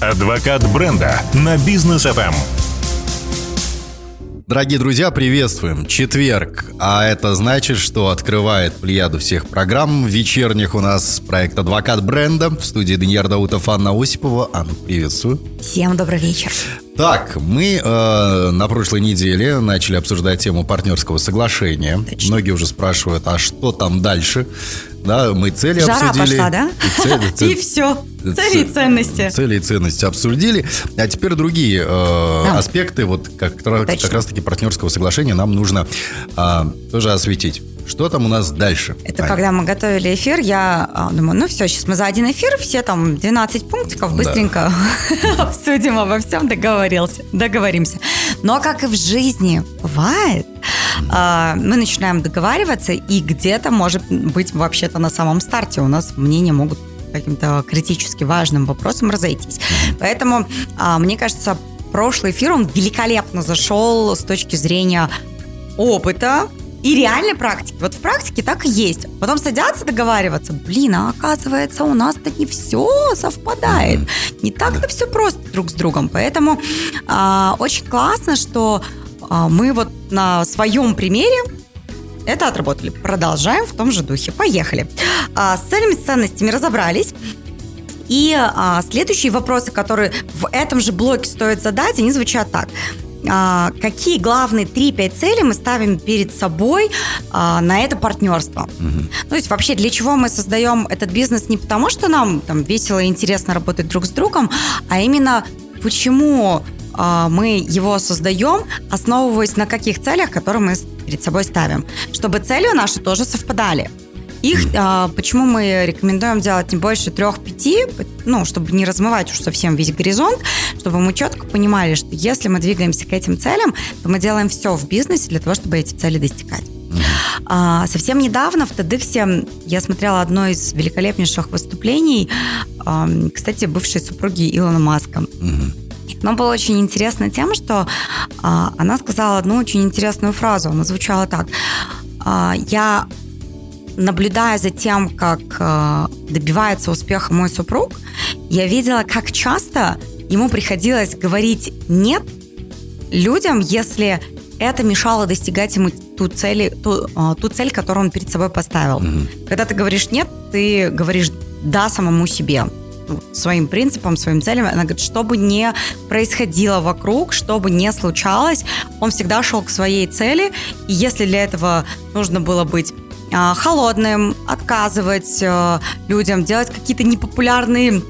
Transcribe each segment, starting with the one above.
Адвокат бренда на бизнес FM. Дорогие друзья, приветствуем. Четверг, а это значит, что открывает плеяду всех программ вечерних у нас проект «Адвокат бренда» в студии Даниил Даутов, Анна Осипова. Анна, приветствую. Всем добрый вечер. Так, мы э, на прошлой неделе начали обсуждать тему партнерского соглашения. Точно. Многие уже спрашивают, а что там дальше? Да, мы цели Жара обсудили. пошла, да? И, цели, цели, и все. Цели и ценности. Цели и ценности обсудили. А теперь другие э, да. аспекты, вот как, как раз-таки партнерского соглашения нам нужно э, тоже осветить. Что там у нас дальше? Это Аня? когда мы готовили эфир, я а, думаю, ну все, сейчас мы за один эфир все там 12 пунктиков быстренько да. обсудим обо всем, договорился, договоримся. Но как и в жизни бывает, а, мы начинаем договариваться, и где-то, может быть, вообще-то на самом старте у нас мнения могут каким-то критически важным вопросом разойтись. Поэтому, а, мне кажется, прошлый эфир, он великолепно зашел с точки зрения опыта, и реальной практики. Вот в практике так и есть. Потом садятся договариваться. Блин, а оказывается, у нас-то не все совпадает. Не так-то все просто друг с другом. Поэтому а, очень классно, что а, мы вот на своем примере это отработали. Продолжаем в том же духе. Поехали. А, с целями, с ценностями разобрались. И а, следующие вопросы, которые в этом же блоке стоит задать, они звучат так. А, какие главные 3-5 цели мы ставим перед собой а, на это партнерство. Угу. То есть вообще для чего мы создаем этот бизнес не потому, что нам там весело и интересно работать друг с другом, а именно почему а, мы его создаем, основываясь на каких целях, которые мы перед собой ставим, чтобы цели наши тоже совпадали. Их, а, почему мы рекомендуем делать не больше трех-пяти, ну, чтобы не размывать уж совсем весь горизонт, чтобы мы четко понимали, что если мы двигаемся к этим целям, то мы делаем все в бизнесе для того, чтобы эти цели достигать. А, совсем недавно в TEDx я смотрела одно из великолепнейших выступлений, а, кстати, бывшей супруги Илона Маска. Но было очень интересно тем, что а, она сказала одну очень интересную фразу. Она звучала так. А, я наблюдая за тем, как э, добивается успеха мой супруг, я видела, как часто ему приходилось говорить «нет» людям, если это мешало достигать ему ту, цели, ту, э, ту цель, которую он перед собой поставил. Mm-hmm. Когда ты говоришь «нет», ты говоришь «да» самому себе своим принципам, своим целям. Она говорит, что бы ни происходило вокруг, что бы ни случалось, он всегда шел к своей цели. И если для этого нужно было быть а, холодным, отказывать э, людям, делать какие-то непопулярные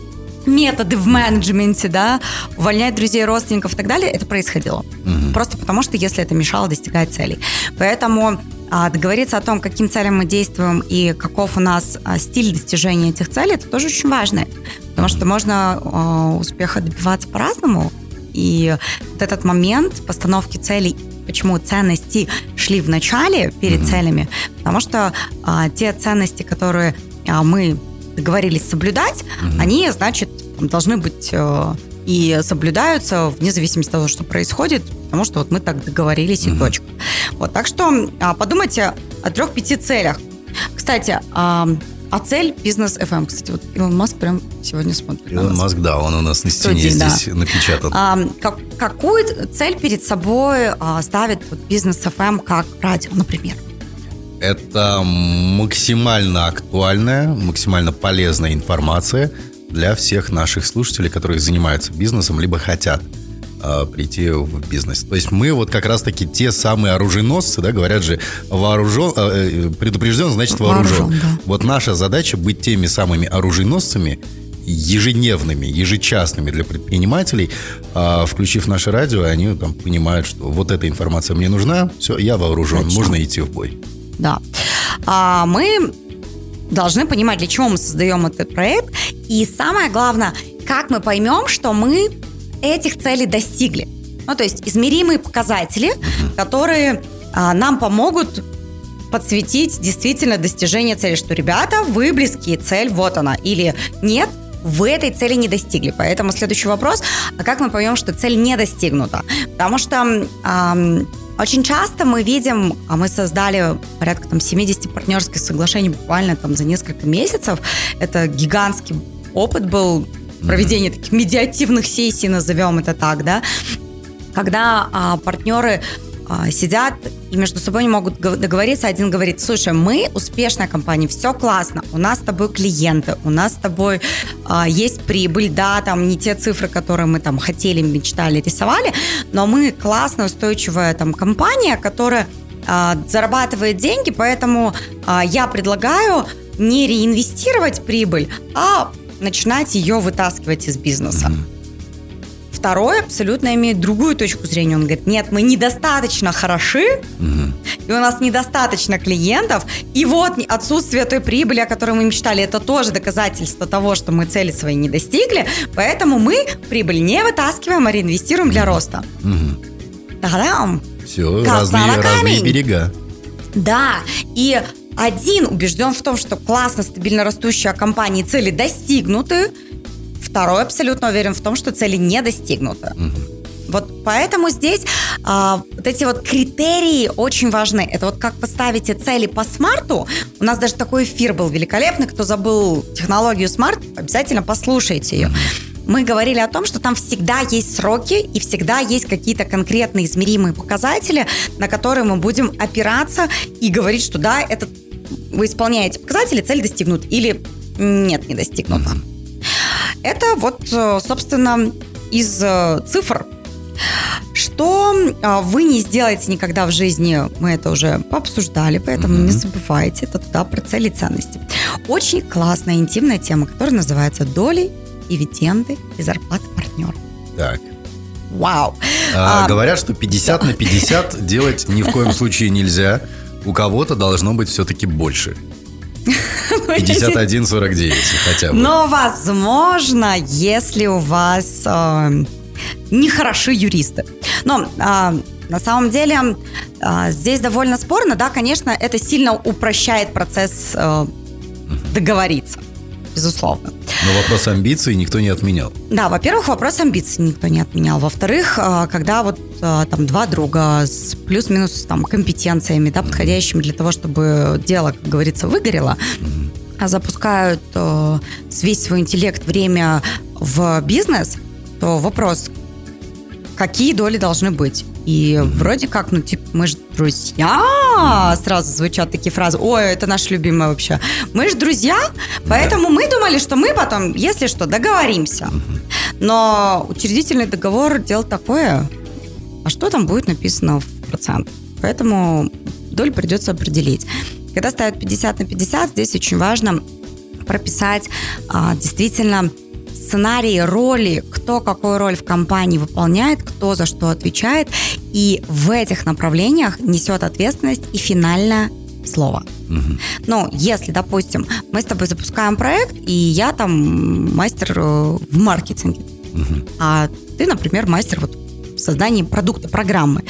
методы в менеджменте, да, увольнять друзей, родственников и так далее, это происходило. Угу. Просто потому, что если это мешало достигать целей. Поэтому договориться о том, каким целям мы действуем и каков у нас а, стиль достижения этих целей, это тоже очень важно. Потому что можно а, успеха добиваться по-разному. И вот этот момент постановки целей почему ценности шли в начале перед mm-hmm. целями, потому что а, те ценности, которые а, мы договорились соблюдать, mm-hmm. они, значит, должны быть а, и соблюдаются вне зависимости от того, что происходит, потому что вот мы так договорились и точка. Вот, так что а, подумайте о трех-пяти целях. Кстати, а, а цель бизнес FM. Кстати, вот Илон Маск прям сегодня смотрит. Илон Маск, да, он у нас на стене Студии, здесь да. напечатан. А, как, какую цель перед собой а, ставит вот, бизнес FM как радио, например? Это максимально актуальная, максимально полезная информация для всех наших слушателей, которые занимаются бизнесом, либо хотят э, прийти в бизнес. То есть мы вот как раз-таки те самые оруженосцы, да, говорят же, вооружен, э, предупрежден, значит вооружен. вооружен да. Вот наша задача быть теми самыми оруженосцами, ежедневными, ежечасными для предпринимателей, а, включив наше радио, они там понимают, что вот эта информация мне нужна, все, я вооружен, Точно. можно идти в бой. Да. А, мы должны понимать, для чего мы создаем этот проект, и самое главное, как мы поймем, что мы этих целей достигли. Ну, то есть измеримые показатели, которые а, нам помогут подсветить действительно достижение цели, что, ребята, вы близки, цель вот она. Или нет, вы этой цели не достигли. Поэтому следующий вопрос, а как мы поймем, что цель не достигнута? Потому что эм, очень часто мы видим, а мы создали порядка там 70 партнерских соглашений буквально там за несколько месяцев. Это гигантский опыт был проведение таких медиативных сессий, назовем это так, да, когда а, партнеры а, сидят и между собой не могут договориться. Один говорит, слушай, мы успешная компания, все классно, у нас с тобой клиенты, у нас с тобой а, есть прибыль, да, там не те цифры, которые мы там хотели, мечтали, рисовали, но мы классная, устойчивая там компания, которая а, зарабатывает деньги, поэтому а, я предлагаю не реинвестировать прибыль, а начинать ее вытаскивать из бизнеса. Mm-hmm. Второй абсолютно имеет другую точку зрения. Он говорит, нет, мы недостаточно хороши, угу. и у нас недостаточно клиентов, и вот отсутствие той прибыли, о которой мы мечтали, это тоже доказательство того, что мы цели свои не достигли, поэтому мы прибыль не вытаскиваем, а реинвестируем для роста. Та-дам! Все, разные, разные берега. Да, и один убежден в том, что классно, стабильно растущая компания цели достигнуты, Второй абсолютно уверен в том, что цели не достигнуты. Угу. Вот поэтому здесь а, вот эти вот критерии очень важны. Это вот как поставите цели по смарту. У нас даже такой эфир был великолепный. Кто забыл технологию смарт, обязательно послушайте ее. Мы говорили о том, что там всегда есть сроки и всегда есть какие-то конкретные измеримые показатели, на которые мы будем опираться и говорить, что да, это вы исполняете показатели, цель достигнут или нет, не достигнута. Это вот, э, собственно, из э, цифр. Что э, вы не сделаете никогда в жизни, мы это уже пообсуждали, поэтому mm-hmm. не забывайте, это туда про цели и ценности. Очень классная интимная тема, которая называется доли, дивиденды и зарплаты партнера. Так. Вау. А, а, говорят, что 50 на 50 делать ни в коем случае нельзя. У кого-то должно быть все-таки больше. 51-49 хотя бы. Но возможно, если у вас э, нехороши юристы. Но э, на самом деле э, здесь довольно спорно, да, конечно, это сильно упрощает процесс э, договориться, безусловно. Но вопрос амбиций никто не отменял. Да, во-первых, вопрос амбиций никто не отменял. Во-вторых, э, когда вот э, там два друга с плюс-минус там компетенциями, да, подходящими для того, чтобы дело, как говорится, выгорело, запускают э, весь свой интеллект, время в бизнес, то вопрос, какие доли должны быть? И вроде как, ну, типа, мы же друзья, сразу звучат такие фразы, ой, это наш любимый вообще. Мы же друзья, поэтому мы думали, что мы потом, если что, договоримся. Но учредительный договор дело такое, а что там будет написано в процент? Поэтому долю придется определить. Когда ставят 50 на 50, здесь очень важно прописать а, действительно сценарии, роли, кто какую роль в компании выполняет, кто за что отвечает, и в этих направлениях несет ответственность и финальное слово. Угу. Ну, если, допустим, мы с тобой запускаем проект, и я там мастер э, в маркетинге, угу. а ты, например, мастер вот в создании продукта, программы,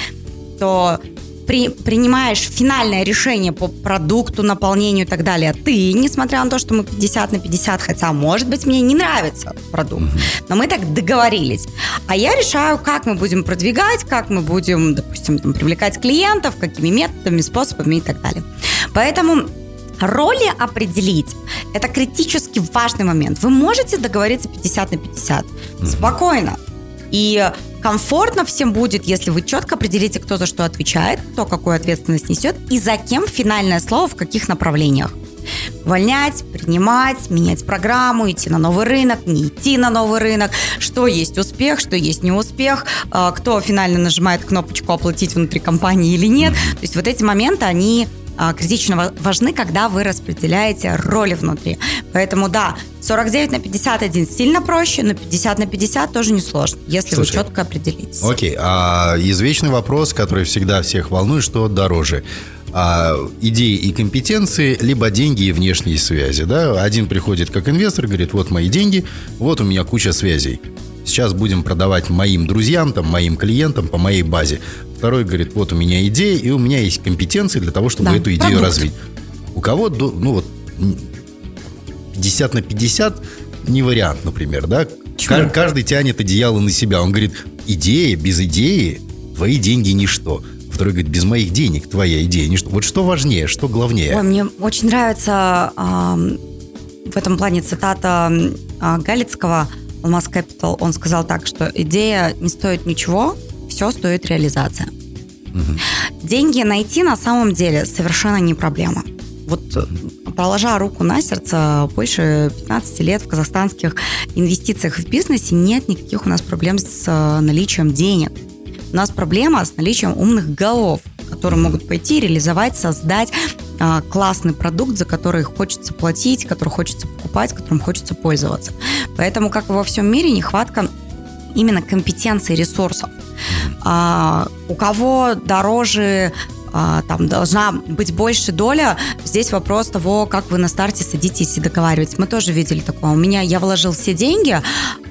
то при, принимаешь финальное решение по продукту, наполнению и так далее, ты, несмотря на то, что мы 50 на 50, хотя, может быть, мне не нравится продукт, но мы так договорились. А я решаю, как мы будем продвигать, как мы будем, допустим, там, привлекать клиентов, какими методами, способами и так далее. Поэтому роли определить – это критически важный момент. Вы можете договориться 50 на 50. Спокойно. И комфортно всем будет, если вы четко определите, кто за что отвечает, кто какую ответственность несет и за кем финальное слово в каких направлениях. Увольнять, принимать, менять программу, идти на новый рынок, не идти на новый рынок, что есть успех, что есть неуспех, а, кто финально нажимает кнопочку оплатить внутри компании или нет. То есть вот эти моменты, они критично важны, когда вы распределяете роли внутри. Поэтому да, 49 на 51 сильно проще, но 50 на 50 тоже несложно, если Слушай, вы четко определитесь. Окей, а извечный вопрос, который всегда всех волнует, что дороже? а, идеи и компетенции, либо деньги и внешние связи. Да? Один приходит как инвестор, говорит, вот мои деньги, вот у меня куча связей. Сейчас будем продавать моим друзьям, там, моим клиентам по моей базе. Второй говорит, вот у меня идея, и у меня есть компетенции для того, чтобы да, эту идею продукт. развить. У кого, ну вот, 50 на 50 не вариант, например, да? Чего? Каждый тянет одеяло на себя. Он говорит, идея, без идеи твои деньги ничто. Второй говорит, без моих денег твоя идея ничто. Вот что важнее, что главнее? Ой, мне очень нравится э, в этом плане цитата э, Галицкого – Алмаз Capital, он сказал так, что идея не стоит ничего, все стоит реализация. Угу. Деньги найти на самом деле совершенно не проблема. Вот положа руку на сердце, больше 15 лет в казахстанских инвестициях в бизнесе нет никаких у нас проблем с э, наличием денег. У нас проблема с наличием умных голов, которые могут пойти, реализовать, создать а, классный продукт, за который хочется платить, который хочется покупать, которым хочется пользоваться. Поэтому, как и во всем мире, нехватка именно компетенции ресурсов. А, у кого дороже а, там должна быть больше доля. Здесь вопрос того, как вы на старте садитесь и договариваетесь. Мы тоже видели такое. У меня я вложил все деньги,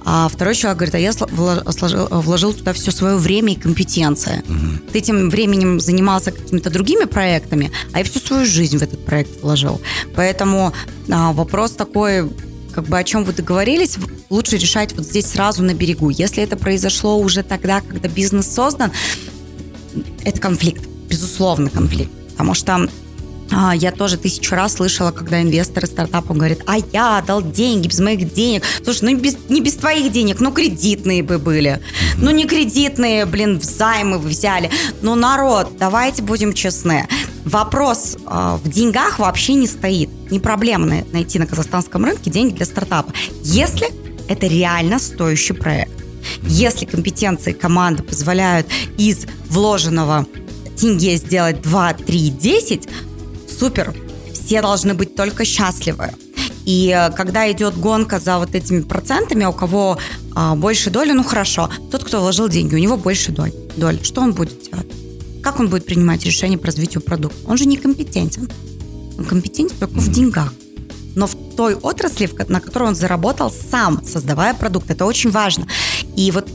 а второй человек говорит, а я вложил, вложил туда все свое время и компетенции. Угу. Ты этим временем занимался какими-то другими проектами, а я всю свою жизнь в этот проект вложил. Поэтому а, вопрос такой, как бы о чем вы договорились, лучше решать вот здесь сразу на берегу. Если это произошло уже тогда, когда бизнес создан, это конфликт безусловно, конфликт. Потому что а, я тоже тысячу раз слышала, когда инвесторы стартапа говорят, а я дал деньги без моих денег. Слушай, ну без, не без твоих денег, ну кредитные бы были. Ну не кредитные, блин, взаймы взяли. Ну народ, давайте будем честны. Вопрос э, в деньгах вообще не стоит. Не проблема найти на казахстанском рынке деньги для стартапа. Если это реально стоящий проект. Если компетенции команды позволяют из вложенного тенге сделать 2, 3, 10, супер, все должны быть только счастливы. И э, когда идет гонка за вот этими процентами, у кого а, больше доли, ну хорошо, тот, кто вложил деньги, у него больше доль, доль. Что он будет делать? Как он будет принимать решения по развитию продукта? Он же не компетентен. Он компетентен только в деньгах. Той отрасли, на которой он заработал сам, создавая продукт. Это очень важно. И вот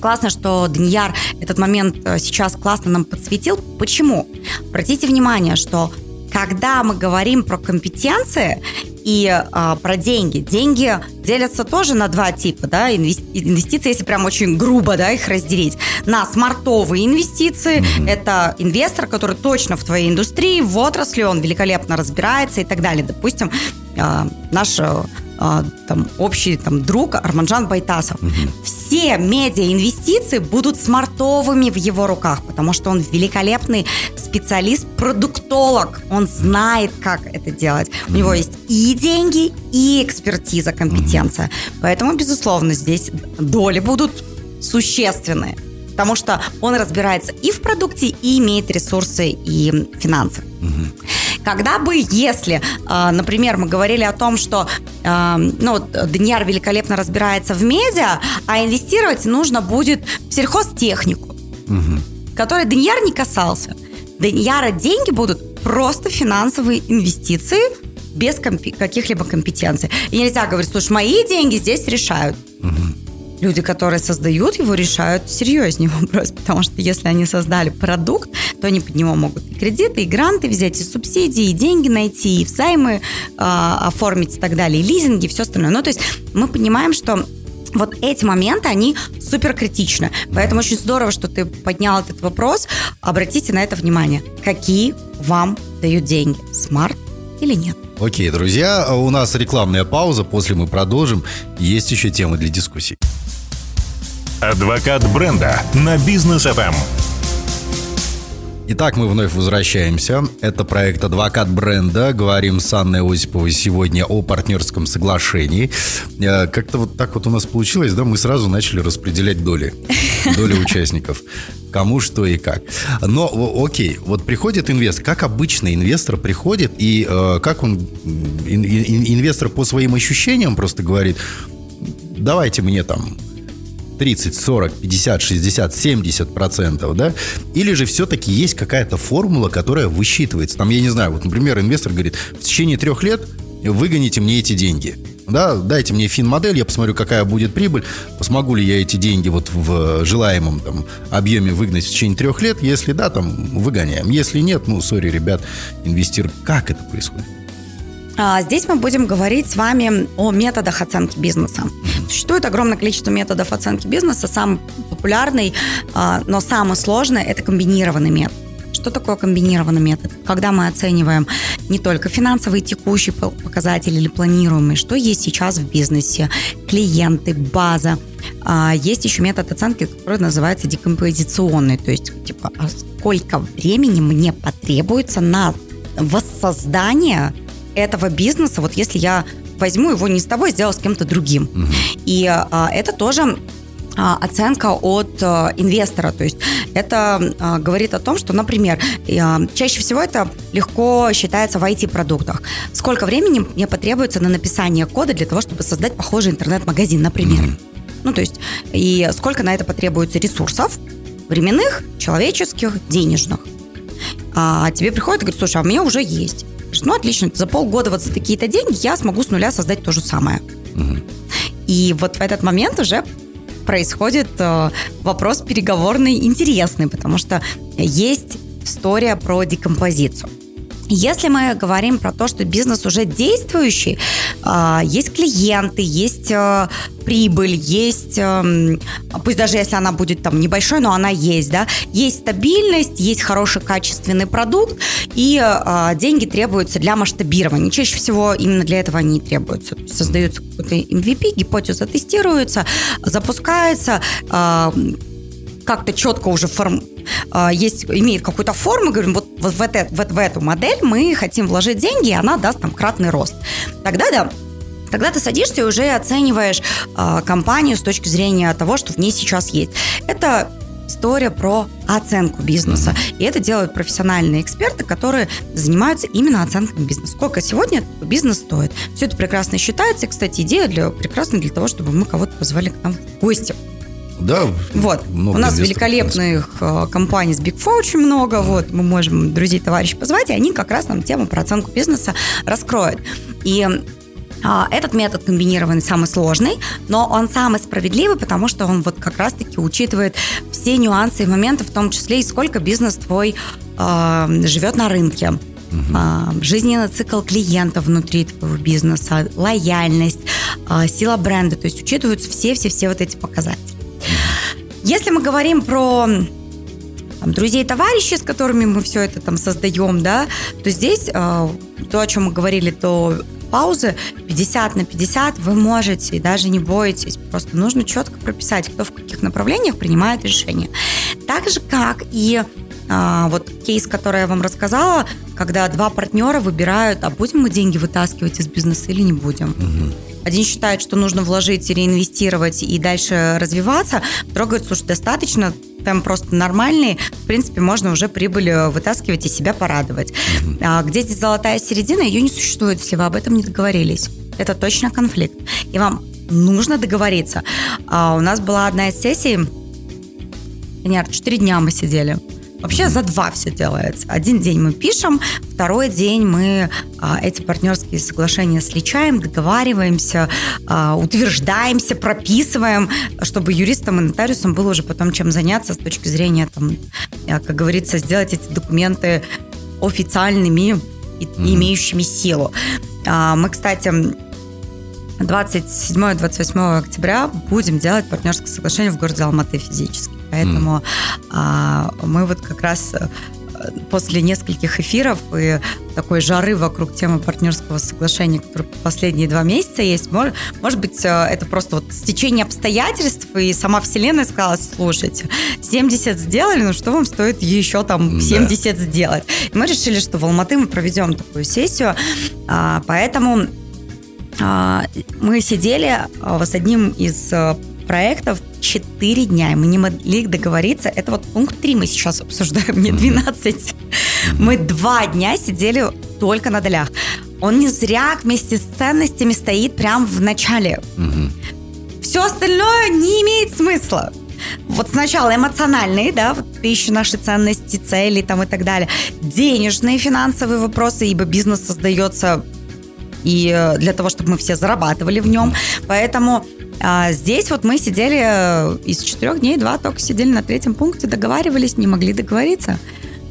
классно, что Данияр этот момент э, сейчас классно нам подсветил. Почему? Обратите внимание, что когда мы говорим про компетенции и э, про деньги, деньги делятся тоже на два типа, да, инвестиции, если прям очень грубо, да, их разделить, на смартовые инвестиции, mm-hmm. это инвестор, который точно в твоей индустрии, в отрасли, он великолепно разбирается и так далее. Допустим, э, наш э, а, там, общий там, друг Арманжан Байтасов. Угу. Все медиа-инвестиции будут смартовыми в его руках, потому что он великолепный специалист, продуктолог. Он знает, как это делать. У него есть и деньги, и экспертиза, компетенция. Поэтому, безусловно, здесь доли будут существенные потому что он разбирается и в продукте, и имеет ресурсы и финансы. Угу. Когда бы, если, а, например, мы говорили о том, что а, ну, Даньяр великолепно разбирается в медиа, а инвестировать нужно будет в сельхозтехнику, угу. которой Даньяр не касался. Даньяра деньги будут просто финансовые инвестиции без компи- каких-либо компетенций. И нельзя говорить, слушай, мои деньги здесь решают. Угу люди, которые создают его, решают серьезнее вопрос, потому что если они создали продукт, то они под него могут и кредиты, и гранты взять, и субсидии, и деньги найти, и взаймы э, оформить и так далее, и лизинги, и все остальное. Ну, то есть мы понимаем, что вот эти моменты, они супер критичны. Поэтому очень здорово, что ты поднял этот вопрос. Обратите на это внимание. Какие вам дают деньги? Смарт или нет? Окей, друзья, у нас рекламная пауза. После мы продолжим. Есть еще темы для дискуссий. Адвокат бренда на бизнес FM. Итак, мы вновь возвращаемся. Это проект «Адвокат бренда». Говорим с Анной Осиповой сегодня о партнерском соглашении. Э, как-то вот так вот у нас получилось, да, мы сразу начали распределять доли. Доли участников. Кому что и как. Но, окей, вот приходит инвестор. Как обычно инвестор приходит, и э, как он, инвестор по своим ощущениям просто говорит, давайте мне там 30, 40, 50, 60, 70 процентов, да? Или же все-таки есть какая-то формула, которая высчитывается? Там, я не знаю, вот, например, инвестор говорит, в течение трех лет выгоните мне эти деньги. Да, дайте мне фин-модель, я посмотрю, какая будет прибыль, смогу ли я эти деньги вот в желаемом там объеме выгнать в течение трех лет. Если да, там выгоняем. Если нет, ну, сори, ребят, инвестир, как это происходит? А, здесь мы будем говорить с вами о методах оценки бизнеса. Существует огромное количество методов оценки бизнеса. Самый популярный, а, но самый сложный – это комбинированный метод. Что такое комбинированный метод? Когда мы оцениваем не только финансовые текущие показатели или планируемые, что есть сейчас в бизнесе, клиенты, база. А, есть еще метод оценки, который называется декомпозиционный, то есть типа а сколько времени мне потребуется на воссоздание этого бизнеса, вот если я возьму его не с тобой, сделаю с кем-то другим. Угу. И а, это тоже а, оценка от а, инвестора. То есть это а, говорит о том, что, например, чаще всего это легко считается в IT-продуктах. Сколько времени мне потребуется на написание кода для того, чтобы создать похожий интернет-магазин, например. Mm-hmm. Ну, то есть, и сколько на это потребуется ресурсов, временных, человеческих, денежных. А тебе приходит и говорит, слушай, а у меня уже есть. Ну, отлично, за полгода вот за такие-то деньги я смогу с нуля создать то же самое. Угу. И вот в этот момент уже происходит э, вопрос переговорный интересный, потому что есть история про декомпозицию. Если мы говорим про то, что бизнес уже действующий, а, есть клиенты, есть э, прибыль, есть, эм, пусть даже если она будет там небольшой, но она есть, да, есть стабильность, есть хороший качественный продукт, и а, деньги требуются для масштабирования. Чаще всего именно для этого они требуются. Создается какой-то MVP, гипотеза тестируется, запускается, а, как-то четко уже форм, есть, имеет какую-то форму, говорим, вот, вот в, это, вот в эту модель мы хотим вложить деньги, и она даст там кратный рост. Тогда да, Тогда ты садишься и уже оцениваешь э, компанию с точки зрения того, что в ней сейчас есть. Это история про оценку бизнеса. И это делают профессиональные эксперты, которые занимаются именно оценкой бизнеса. Сколько сегодня бизнес стоит. Все это прекрасно считается. И, кстати, идея для, прекрасна для того, чтобы мы кого-то позвали к нам в гости. Да. Вот. У нас великолепных э, компаний с Big Four очень много. Вот. Мы можем друзей, товарищей позвать, и они как раз нам тему про оценку бизнеса раскроют. И а, этот метод комбинированный самый сложный, но он самый справедливый, потому что он вот как раз-таки учитывает все нюансы и моменты, в том числе и сколько бизнес твой э, живет на рынке. Угу. Жизненный цикл клиента внутри твоего бизнеса, лояльность, сила бренда, то есть учитываются все-все-все вот эти показатели. Если мы говорим про там, друзей, товарищей, с которыми мы все это там создаем, да, то здесь э, то, о чем мы говорили, то паузы 50 на 50 вы можете и даже не боитесь. Просто нужно четко прописать, кто в каких направлениях принимает решение. Так же, как и вот кейс, который я вам рассказала, когда два партнера выбирают, а будем мы деньги вытаскивать из бизнеса или не будем. Угу. Один считает, что нужно вложить, реинвестировать и дальше развиваться. Второй говорит, слушай, достаточно там просто нормальные, в принципе, можно уже прибыль э, вытаскивать и себя порадовать. Mm-hmm. А где здесь золотая середина, ее не существует, если вы об этом не договорились. Это точно конфликт. И вам нужно договориться. А у нас была одна из сессий, нет, четыре дня мы сидели. Вообще за два все делается. Один день мы пишем, второй день мы а, эти партнерские соглашения сличаем, договариваемся, а, утверждаемся, прописываем, чтобы юристам и нотариусам было уже потом чем заняться с точки зрения, там, а, как говорится, сделать эти документы официальными и mm-hmm. имеющими силу. А, мы, кстати, 27-28 октября будем делать партнерское соглашение в городе Алматы физически. Поэтому mm. а, мы вот как раз э, после нескольких эфиров и такой жары вокруг темы партнерского соглашения, который последние два месяца есть, может, может быть, э, это просто вот стечение обстоятельств, и сама Вселенная сказала, слушайте, 70 сделали, ну что вам стоит еще там 70 да. сделать? И мы решили, что в Алматы мы проведем такую сессию, а, поэтому а, мы сидели а, с одним из проектов 4 дня, и мы не могли договориться. Это вот пункт 3 мы сейчас обсуждаем, не 12. Мы два дня сидели только на долях. Он не зря вместе с ценностями стоит прямо в начале. Все остальное не имеет смысла. Вот сначала эмоциональные, да, вот ищи наши ценности, цели там и так далее. Денежные, финансовые вопросы, ибо бизнес создается и э, для того, чтобы мы все зарабатывали в нем. Поэтому а здесь вот мы сидели э, из четырех дней, два только сидели на третьем пункте, договаривались, не могли договориться.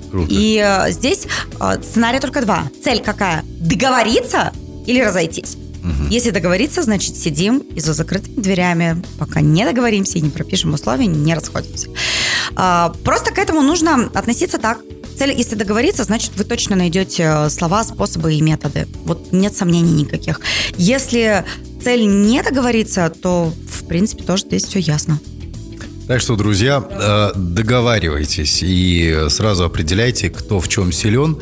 Круто. И э, здесь э, сценарий только два. Цель какая? Договориться или разойтись? Угу. Если договориться, значит сидим и за закрытыми дверями, пока не договоримся и не пропишем условия, не расходимся. А, просто к этому нужно относиться так Цель, если договориться, значит, вы точно найдете э, слова, способы и методы. Вот нет сомнений никаких. Если цель не договориться, то, в принципе, тоже здесь все ясно. Так что, друзья, э, договаривайтесь и сразу определяйте, кто в чем силен,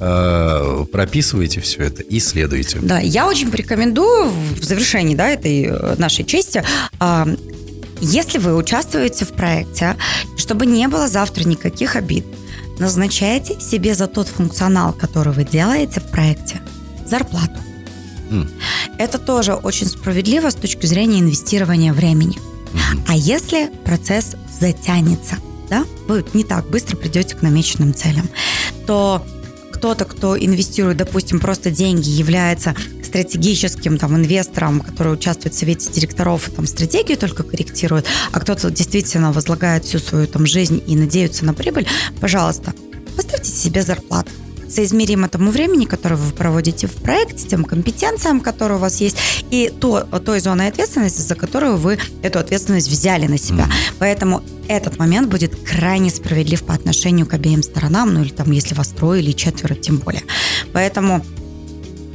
э, прописывайте все это и следуйте. Да, я очень порекомендую в завершении да, этой э, нашей чести а, если вы участвуете в проекте, чтобы не было завтра никаких обид, назначайте себе за тот функционал, который вы делаете в проекте, зарплату. Mm. Это тоже очень справедливо с точки зрения инвестирования времени. А если процесс затянется, да, вы не так быстро придете к намеченным целям, то кто-то, кто инвестирует, допустим, просто деньги, является стратегическим там инвестором, который участвует в совете директоров и там стратегию только корректирует, а кто-то действительно возлагает всю свою там жизнь и надеется на прибыль, пожалуйста, поставьте себе зарплату соизмеримо тому времени, которое вы проводите в проекте, тем компетенциям, которые у вас есть, и то, той зоной ответственности, за которую вы эту ответственность взяли на себя. Mm-hmm. Поэтому этот момент будет крайне справедлив по отношению к обеим сторонам, ну или там, если вас трое или четверо, тем более. Поэтому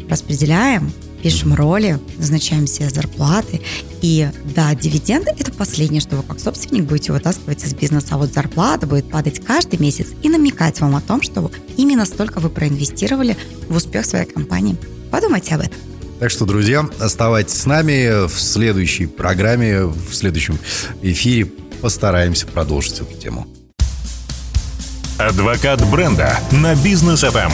распределяем пишем роли, назначаем себе зарплаты. И да, дивиденды – это последнее, что вы как собственник будете вытаскивать из бизнеса. А вот зарплата будет падать каждый месяц и намекать вам о том, что именно столько вы проинвестировали в успех своей компании. Подумайте об этом. Так что, друзья, оставайтесь с нами в следующей программе, в следующем эфире постараемся продолжить эту тему. Адвокат бренда на бизнес FM.